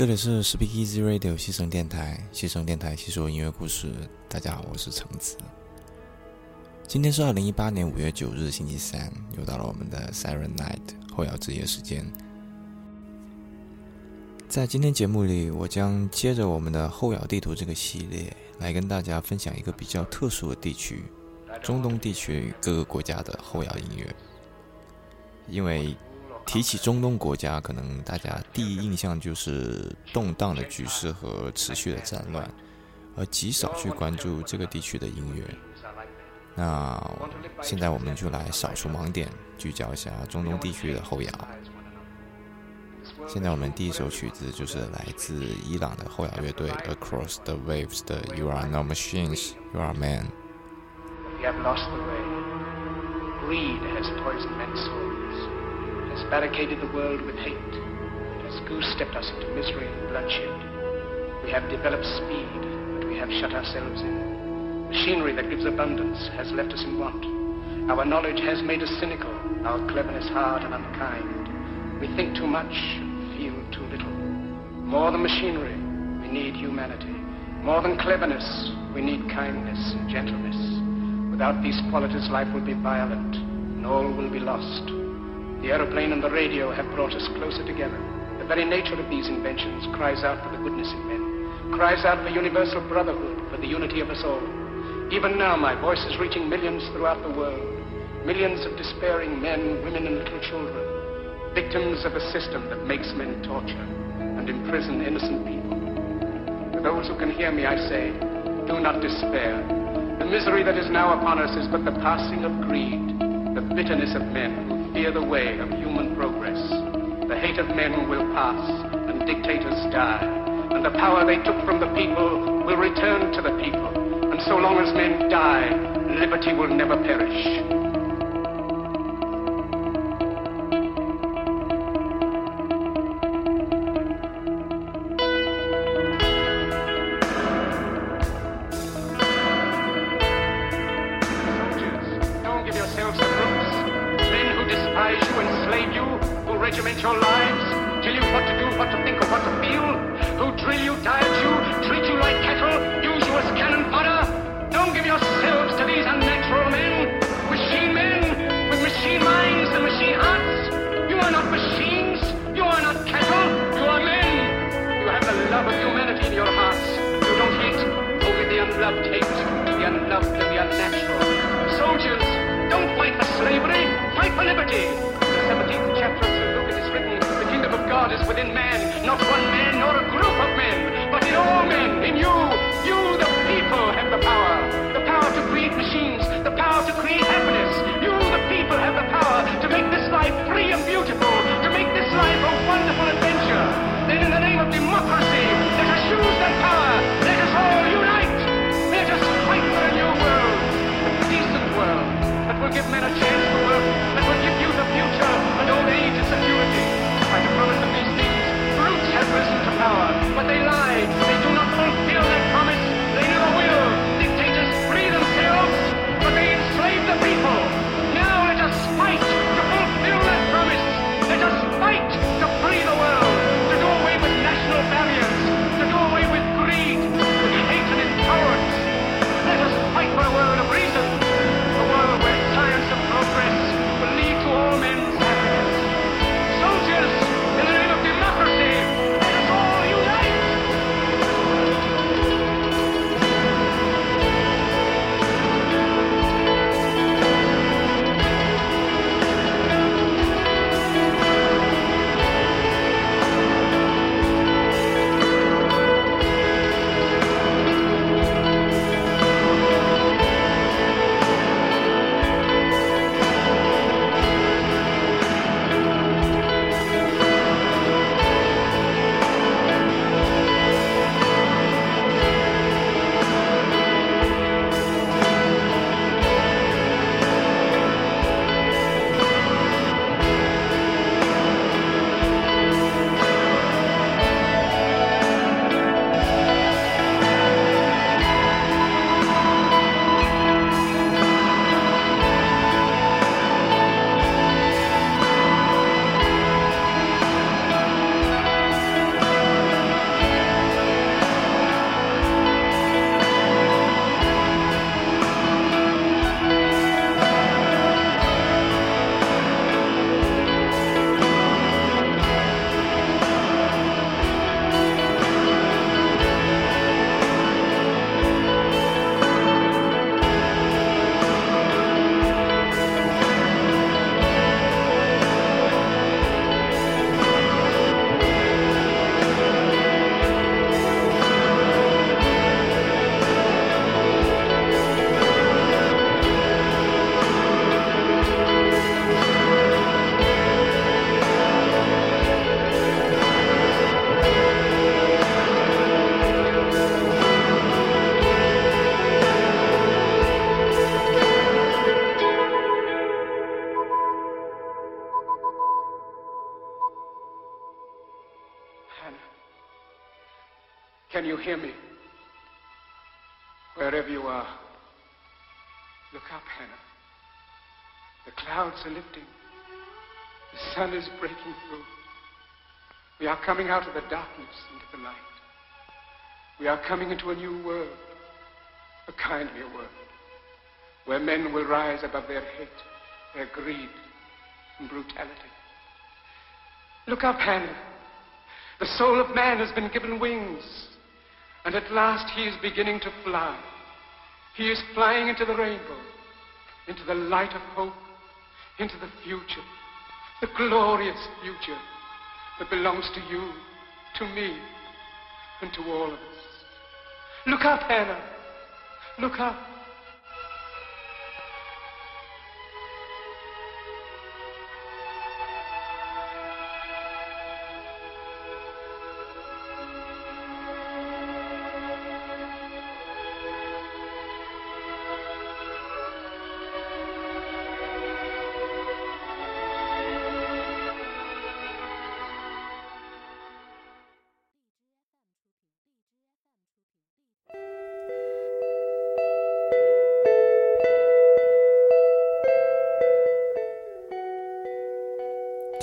这里是 Speak Easy Radio 西城电台，西城电台细说音乐故事。大家好，我是橙子。今天是二零一八年五月九日，星期三，又到了我们的 Siren Night 后摇之夜时间。在今天节目里，我将接着我们的后摇地图这个系列，来跟大家分享一个比较特殊的地区——中东地区各个国家的后摇音乐。因为提起中东国家，可能大家第一印象就是动荡的局势和持续的战乱，而极少去关注这个地区的音乐。那现在我们就来扫除盲点，聚焦一下中东地区的后摇。现在我们第一首曲子就是来自伊朗的后摇乐队 Across the Waves 的 You Are No Machines, You Are Men。Has barricaded the world with hate, has goose-stepped us into misery and bloodshed. We have developed speed, but we have shut ourselves in. Machinery that gives abundance has left us in want. Our knowledge has made us cynical, our cleverness hard and unkind. We think too much, feel too little. More than machinery, we need humanity. More than cleverness, we need kindness and gentleness. Without these qualities, life will be violent, and all will be lost. The aeroplane and the radio have brought us closer together. The very nature of these inventions cries out for the goodness in men, cries out for universal brotherhood, for the unity of us all. Even now, my voice is reaching millions throughout the world, millions of despairing men, women, and little children, victims of a system that makes men torture and imprison innocent people. To those who can hear me, I say, do not despair. The misery that is now upon us is but the passing of greed, the bitterness of men fear the way of human progress. The hate of men will pass, and dictators die. And the power they took from the people will return to the people. And so long as men die, liberty will never perish. within man, not one man nor a group of men, but in all men, in you. You, the people, have the power. The power to create machines, the power to create happiness. You, the people, have the power to make this life free and beautiful, to make this life a wonderful adventure. Then in the name of democracy, let us use that power. Let us all unite. Let us fight for a new world, a decent world that will give men a chance to work. but they lied. Are coming out of the darkness into the light. We are coming into a new world, a kindlier world, where men will rise above their hate, their greed, and brutality. Look up, Hannah. The soul of man has been given wings, and at last he is beginning to fly. He is flying into the rainbow, into the light of hope, into the future, the glorious future that belongs to you, to me, and to all of us. Look up, Hannah. Look up.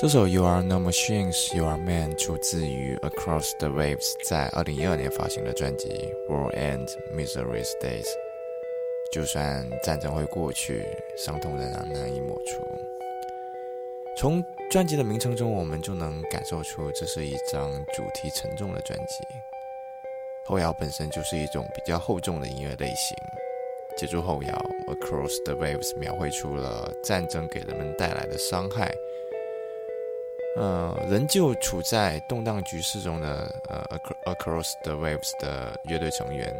这首 You Are No Machines, You Are Man 出自于 Across the Waves 在二零一二年发行的专辑 War and Misery Days。就算战争会过去，伤痛仍然难以抹除。从专辑的名称中，我们就能感受出这是一张主题沉重的专辑。后摇本身就是一种比较厚重的音乐类型，借助后摇 Across the Waves 描绘出了战争给人们带来的伤害。呃，仍旧处在动荡局势中的呃，Across the Waves 的乐队成员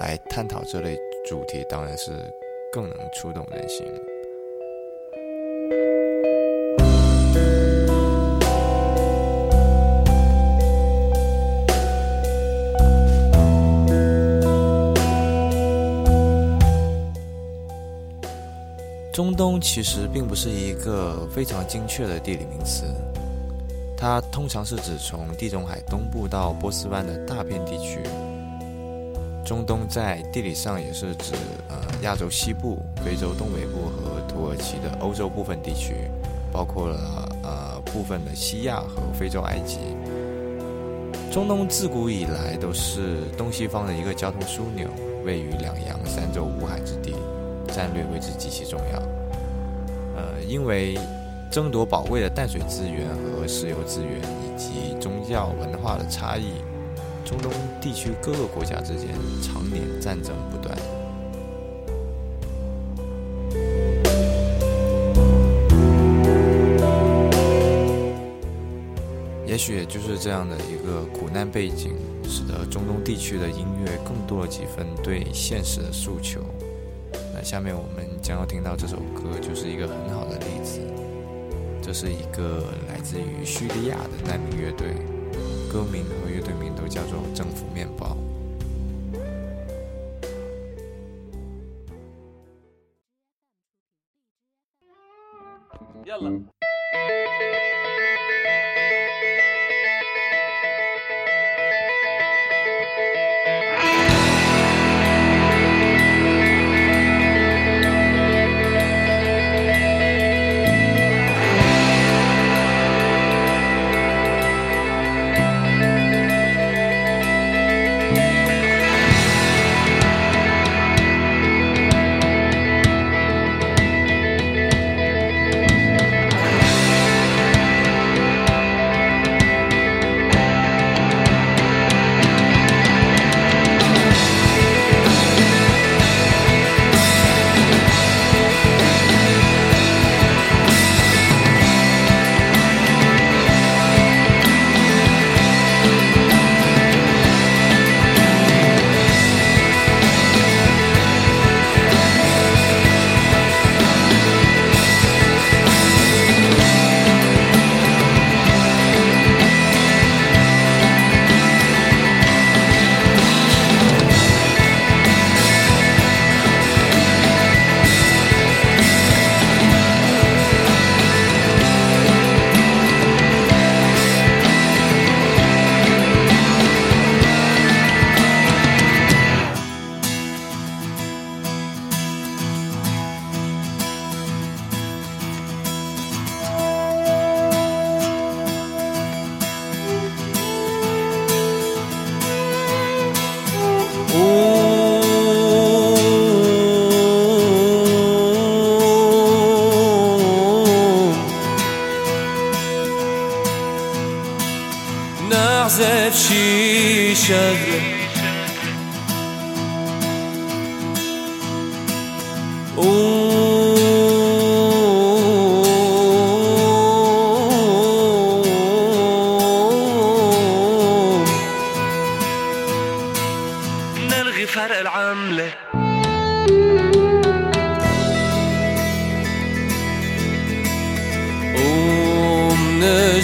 来探讨这类主题，当然是更能触动人心。中东其实并不是一个非常精确的地理名词。它通常是指从地中海东部到波斯湾的大片地区。中东在地理上也是指呃亚洲西部、非洲东北部和土耳其的欧洲部分地区，包括了呃部分的西亚和非洲埃及。中东自古以来都是东西方的一个交通枢纽，位于两洋三洲五海之地，战略位置极其重要。呃，因为。争夺宝贵的淡水资源和石油资源，以及宗教文化的差异，中东地区各个国家之间常年战争不断。也许就是这样的一个苦难背景，使得中东地区的音乐更多了几分对现实的诉求。那下面我们将要听到这首歌，就是一个很好的例子。这是一个来自于叙利亚的难民乐队，歌名和乐队名都叫做《政府面包》。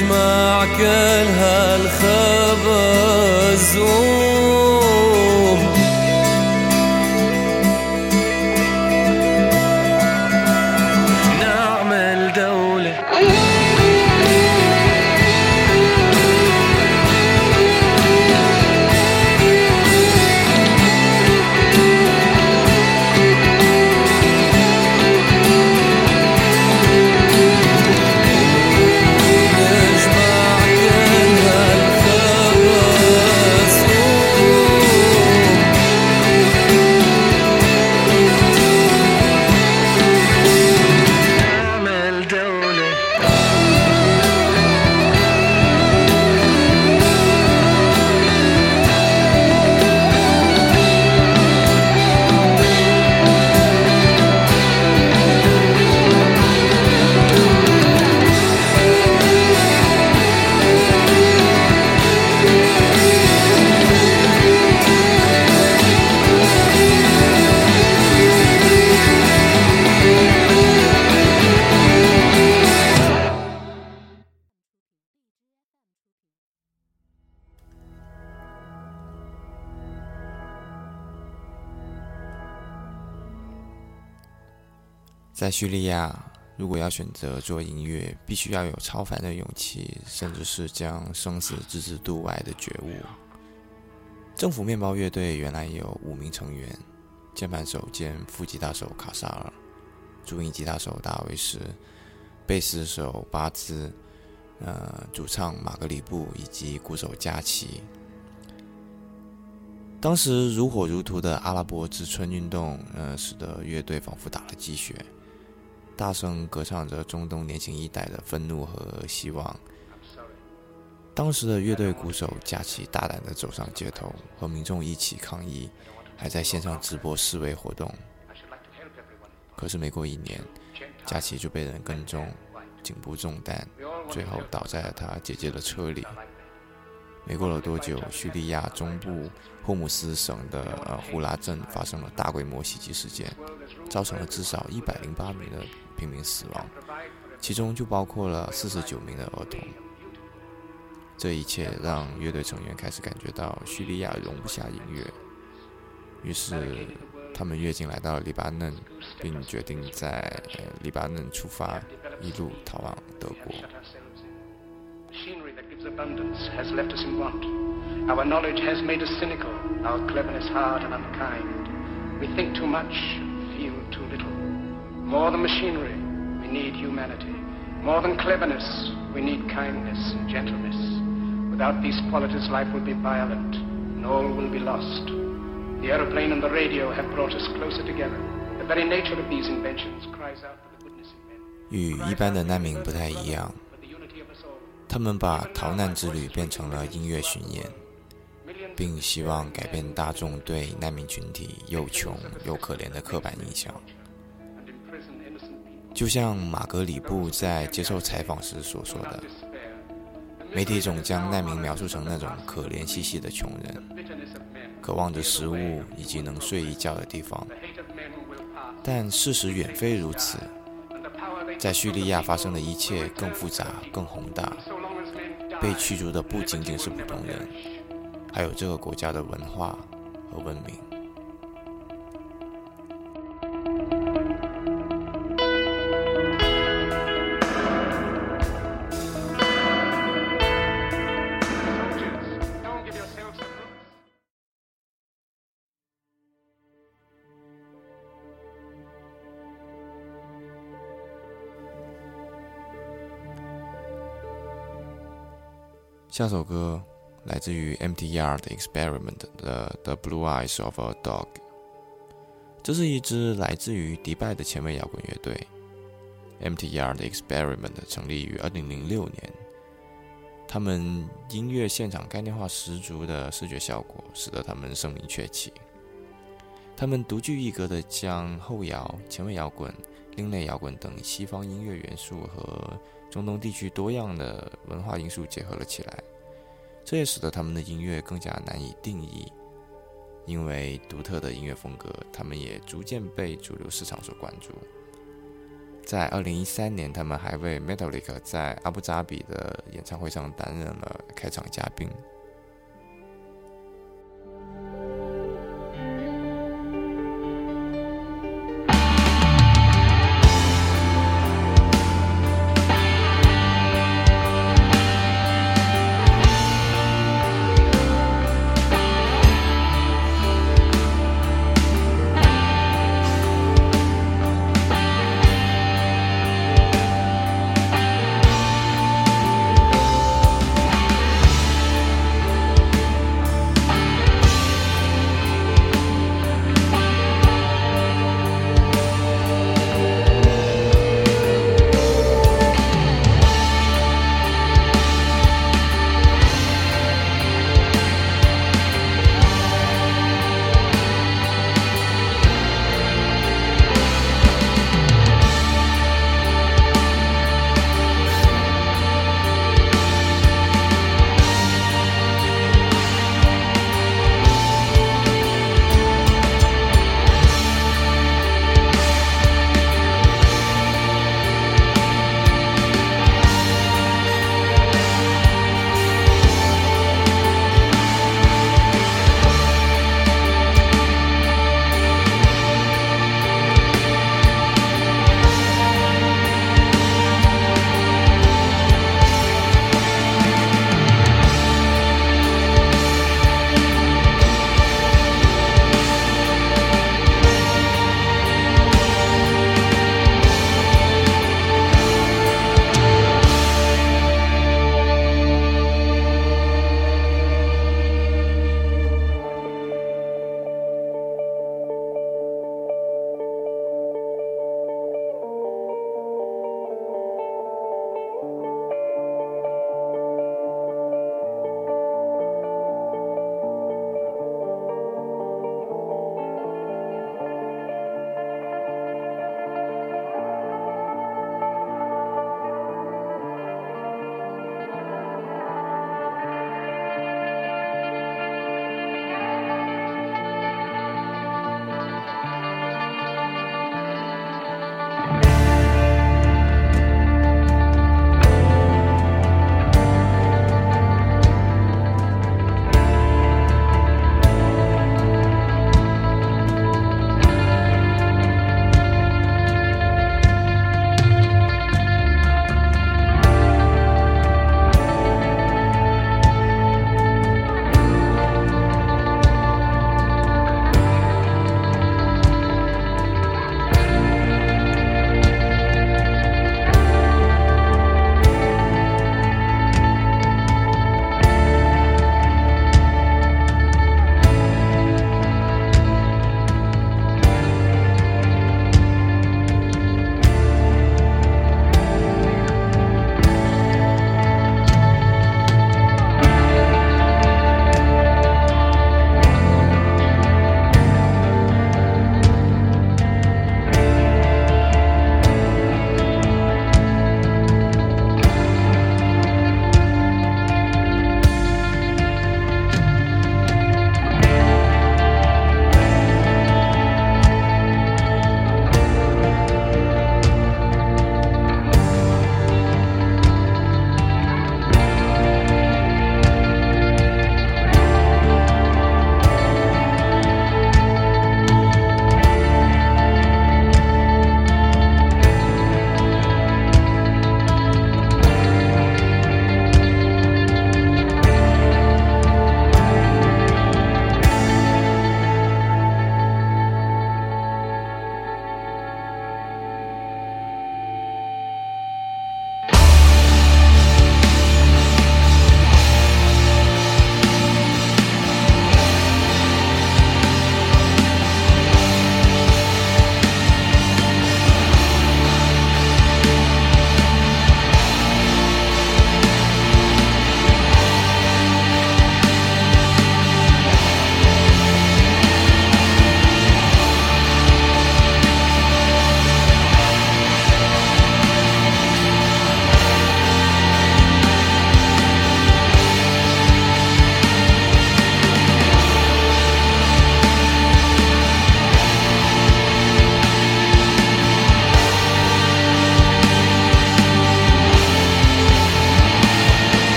ونجمع كل هالخبز 在叙利亚，如果要选择做音乐，必须要有超凡的勇气，甚至是将生死置之度外的觉悟。政府面包乐队原来有五名成员：键盘手兼副吉他手卡萨尔，主音吉他手大卫什，贝斯手巴兹，呃，主唱马格里布以及鼓手加奇。当时如火如荼的阿拉伯之春运动，呃，使得乐队仿佛打了鸡血，大声歌唱着中东年轻一代的愤怒和希望。当时的乐队鼓手加奇大胆地走上街头，和民众一起抗议，还在线上直播示威活动。可是没过一年，加奇就被人跟踪，颈部中弹，最后倒在了他姐姐的车里。没过了多久，叙利亚中部霍姆斯省的呃胡拉镇发生了大规模袭击事件，造成了至少一百零八名的平民死亡，其中就包括了四十九名的儿童。这一切让乐队成员开始感觉到叙利亚容不下音乐，于是他们跃进来到了黎巴嫩，并决定在黎巴嫩出发，一路逃往德国。Machinery that gives abundance has left us in want. Our knowledge has made us cynical, our cleverness hard and unkind. We think too much, feel too little. More than machinery, we need humanity. More than cleverness, we need kindness and gentleness. Without these qualities, life will be violent, and all will be lost. The aeroplane and the radio have brought us closer together. The very nature of these inventions cries out for the goodness in men. 与一般的难民不太一样， For the unity of us all. 他们把逃难之旅变成了音乐巡演， Millions 并希望改变大众对难民群体又穷又可怜的刻板印象。就像马格里布在接受采访时所说的，媒体总将难民描述成那种可怜兮兮的穷人，渴望着食物以及能睡一觉的地方。但事实远非如此，在叙利亚发生的一切更复杂、更宏大。被驱逐的不仅仅是普通人，还有这个国家的文化和文明。下首歌。来自于 MTR 的 Experiment 的《The Blue Eyes of a Dog》，这是一支来自于迪拜的前卫摇滚乐队。MTR 的 Experiment 成立于2006年，他们音乐现场概念化十足的视觉效果，使得他们声名鹊起。他们独具一格地将后摇、前卫摇滚、另类摇滚等西方音乐元素和中东地区多样的文化因素结合了起来，这也使得他们的音乐更加难以定义。因为独特的音乐风格，他们也逐渐被主流市场所关注。在二零一三年，他们还为 Metallica 在阿布扎比的演唱会上担任了开场嘉宾。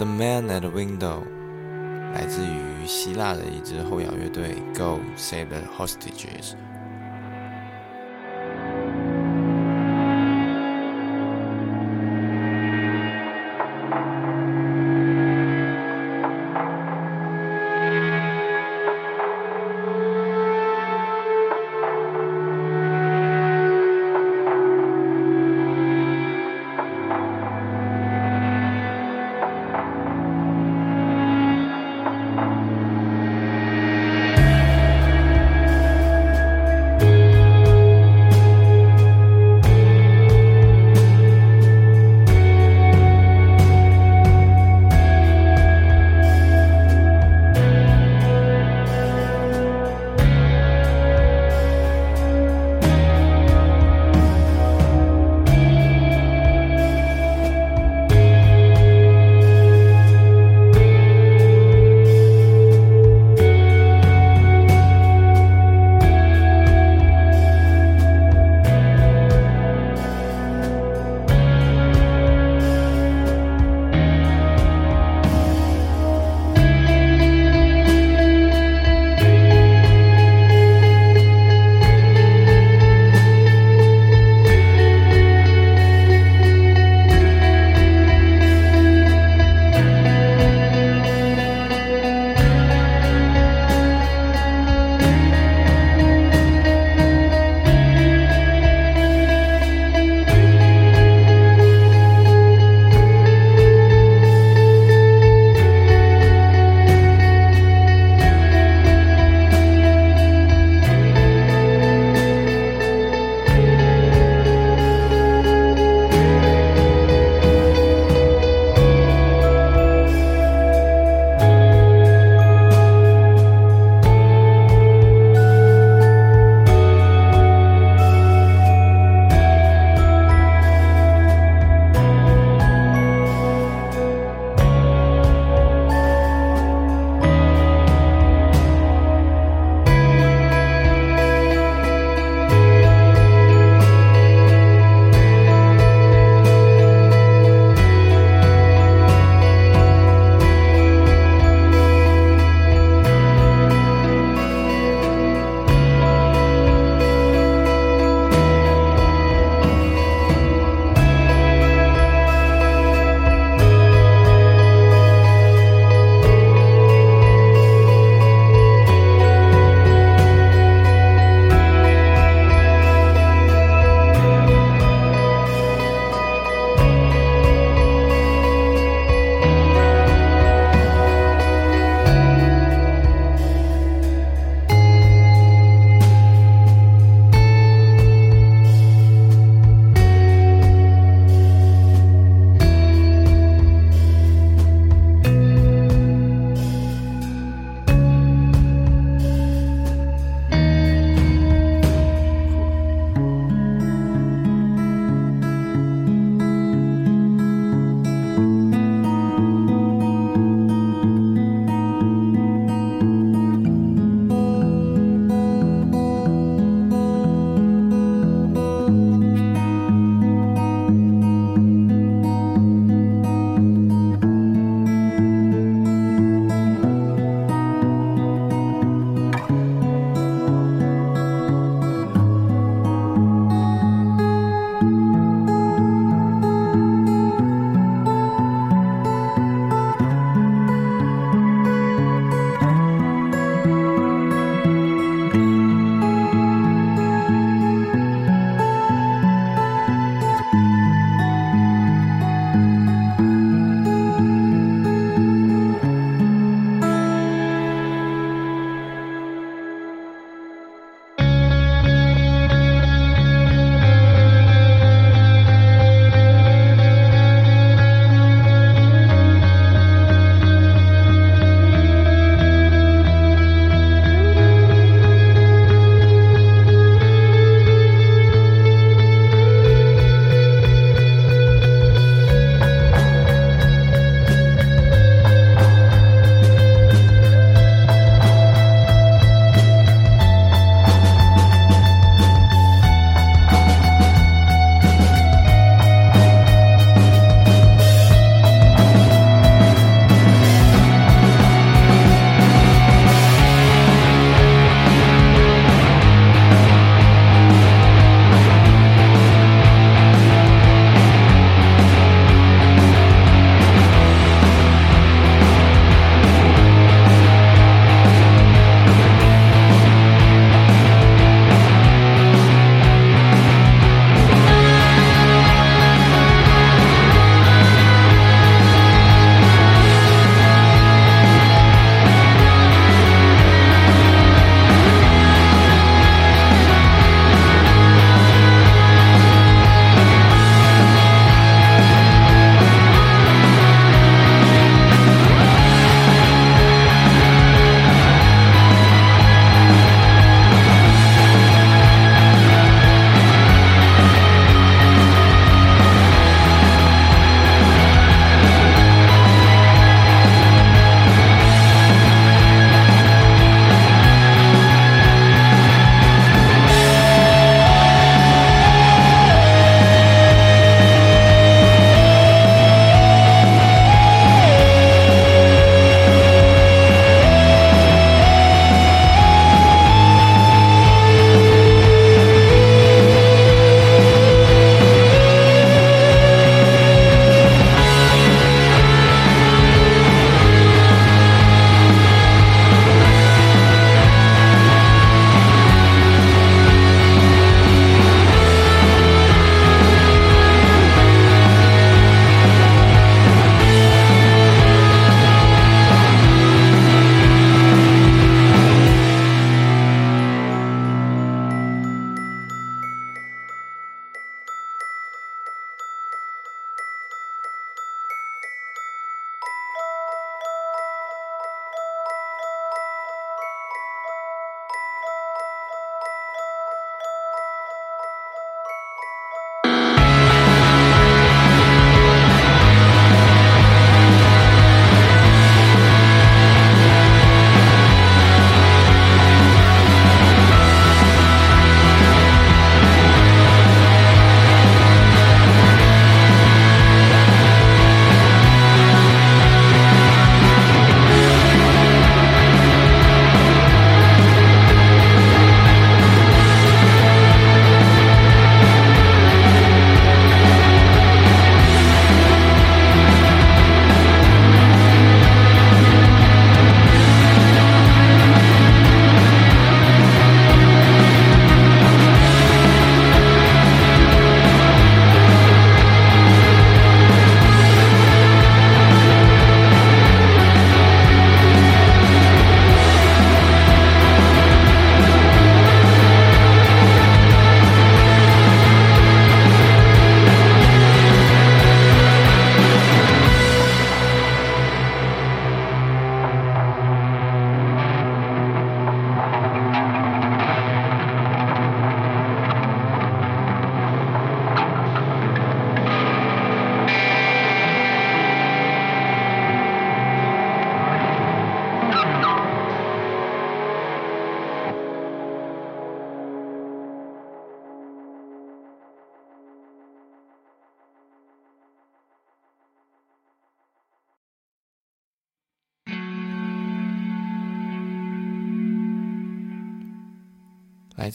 The Man at the Window》来自于希腊的一支后摇乐队 Go Save the Hostages。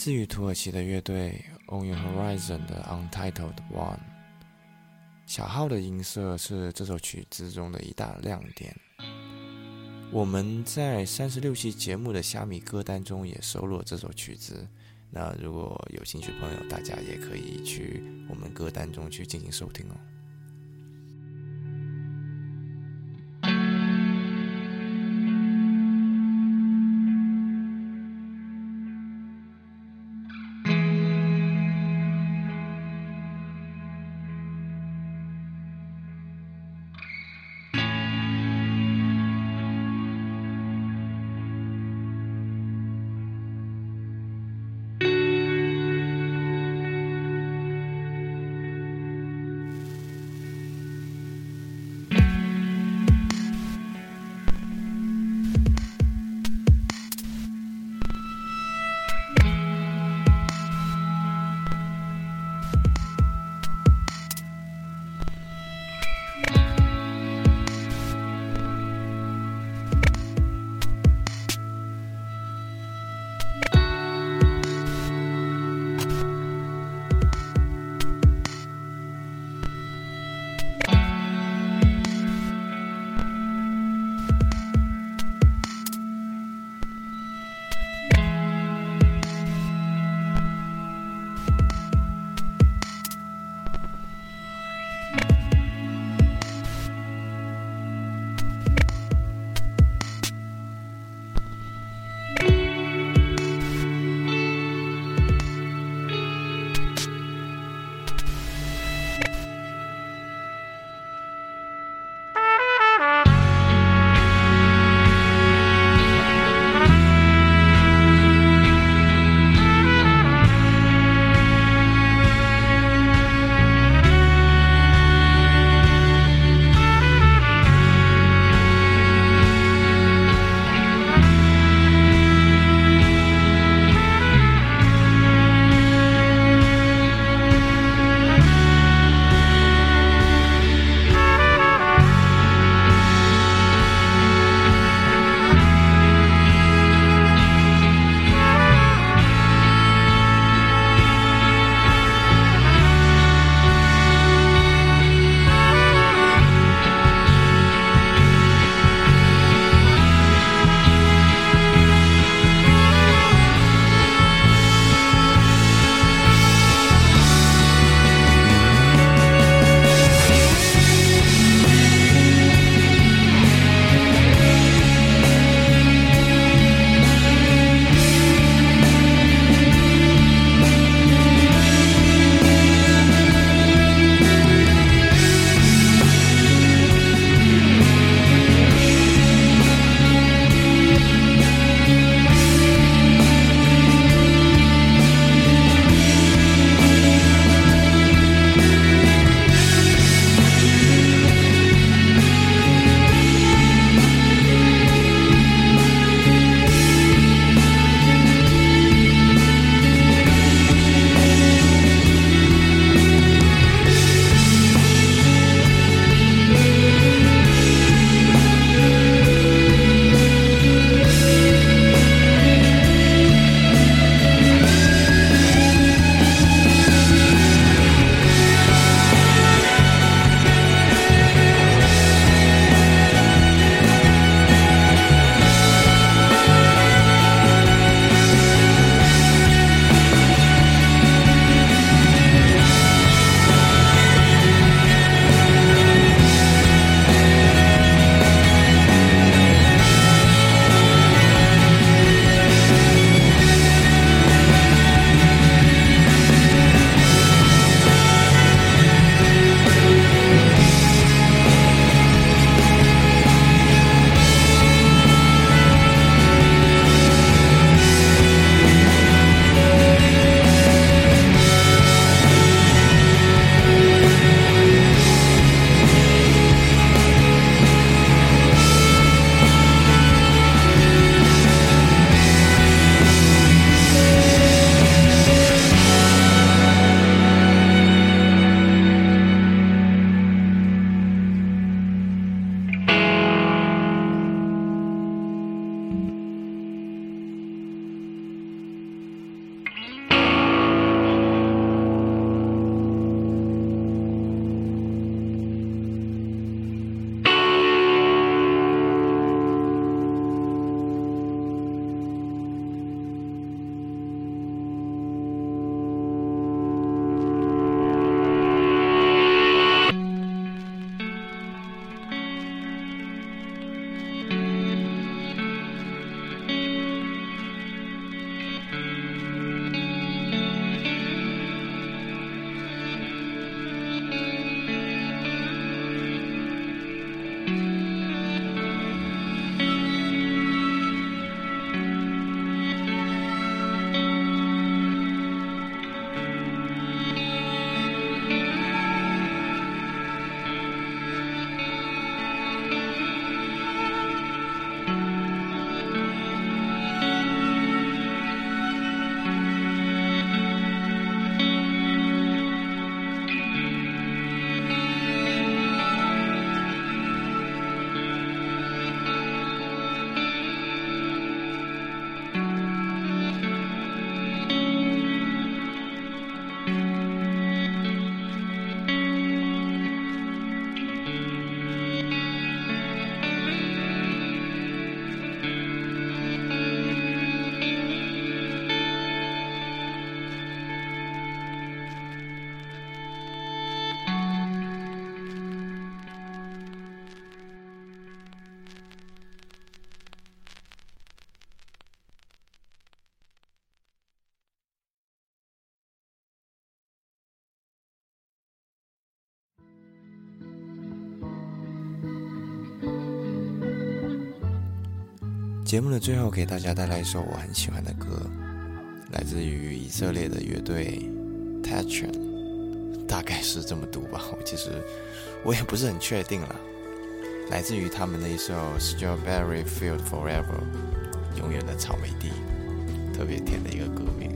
自于土耳其的乐队 On Your Horizon 的 Untitled One。小号的音色是这首曲子中的一大亮点。我们在三十六期节目的虾米歌单中也收录了这首曲子。那如果有兴趣朋友，大家也可以去我们歌单中去进行收听哦。节目的最后，给大家带来一首我很喜欢的歌，来自于以色列的乐队 t a c h e n 大概是这么读吧，我其实我也不是很确定了。来自于他们的一首《Strawberry Field Forever》，永远的草莓地，特别甜的一个歌名。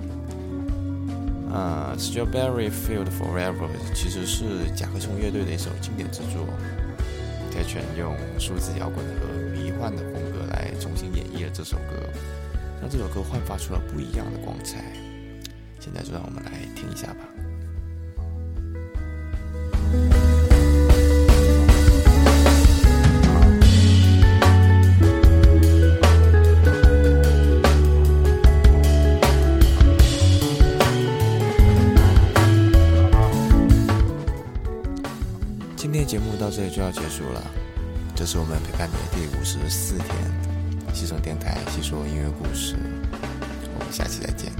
啊，《Strawberry Field Forever》其实是甲壳虫乐队的一首经典之作。t a c h e n 用数字摇滚和迷幻的风格来重新演绎了这首歌，让这首歌焕发出了不一样的光彩。现在就让我们来听一下吧。今天的节目到这里就要结束了。这是我们陪伴你的第五十四天，西城电台细说音乐故事，我们下期再见。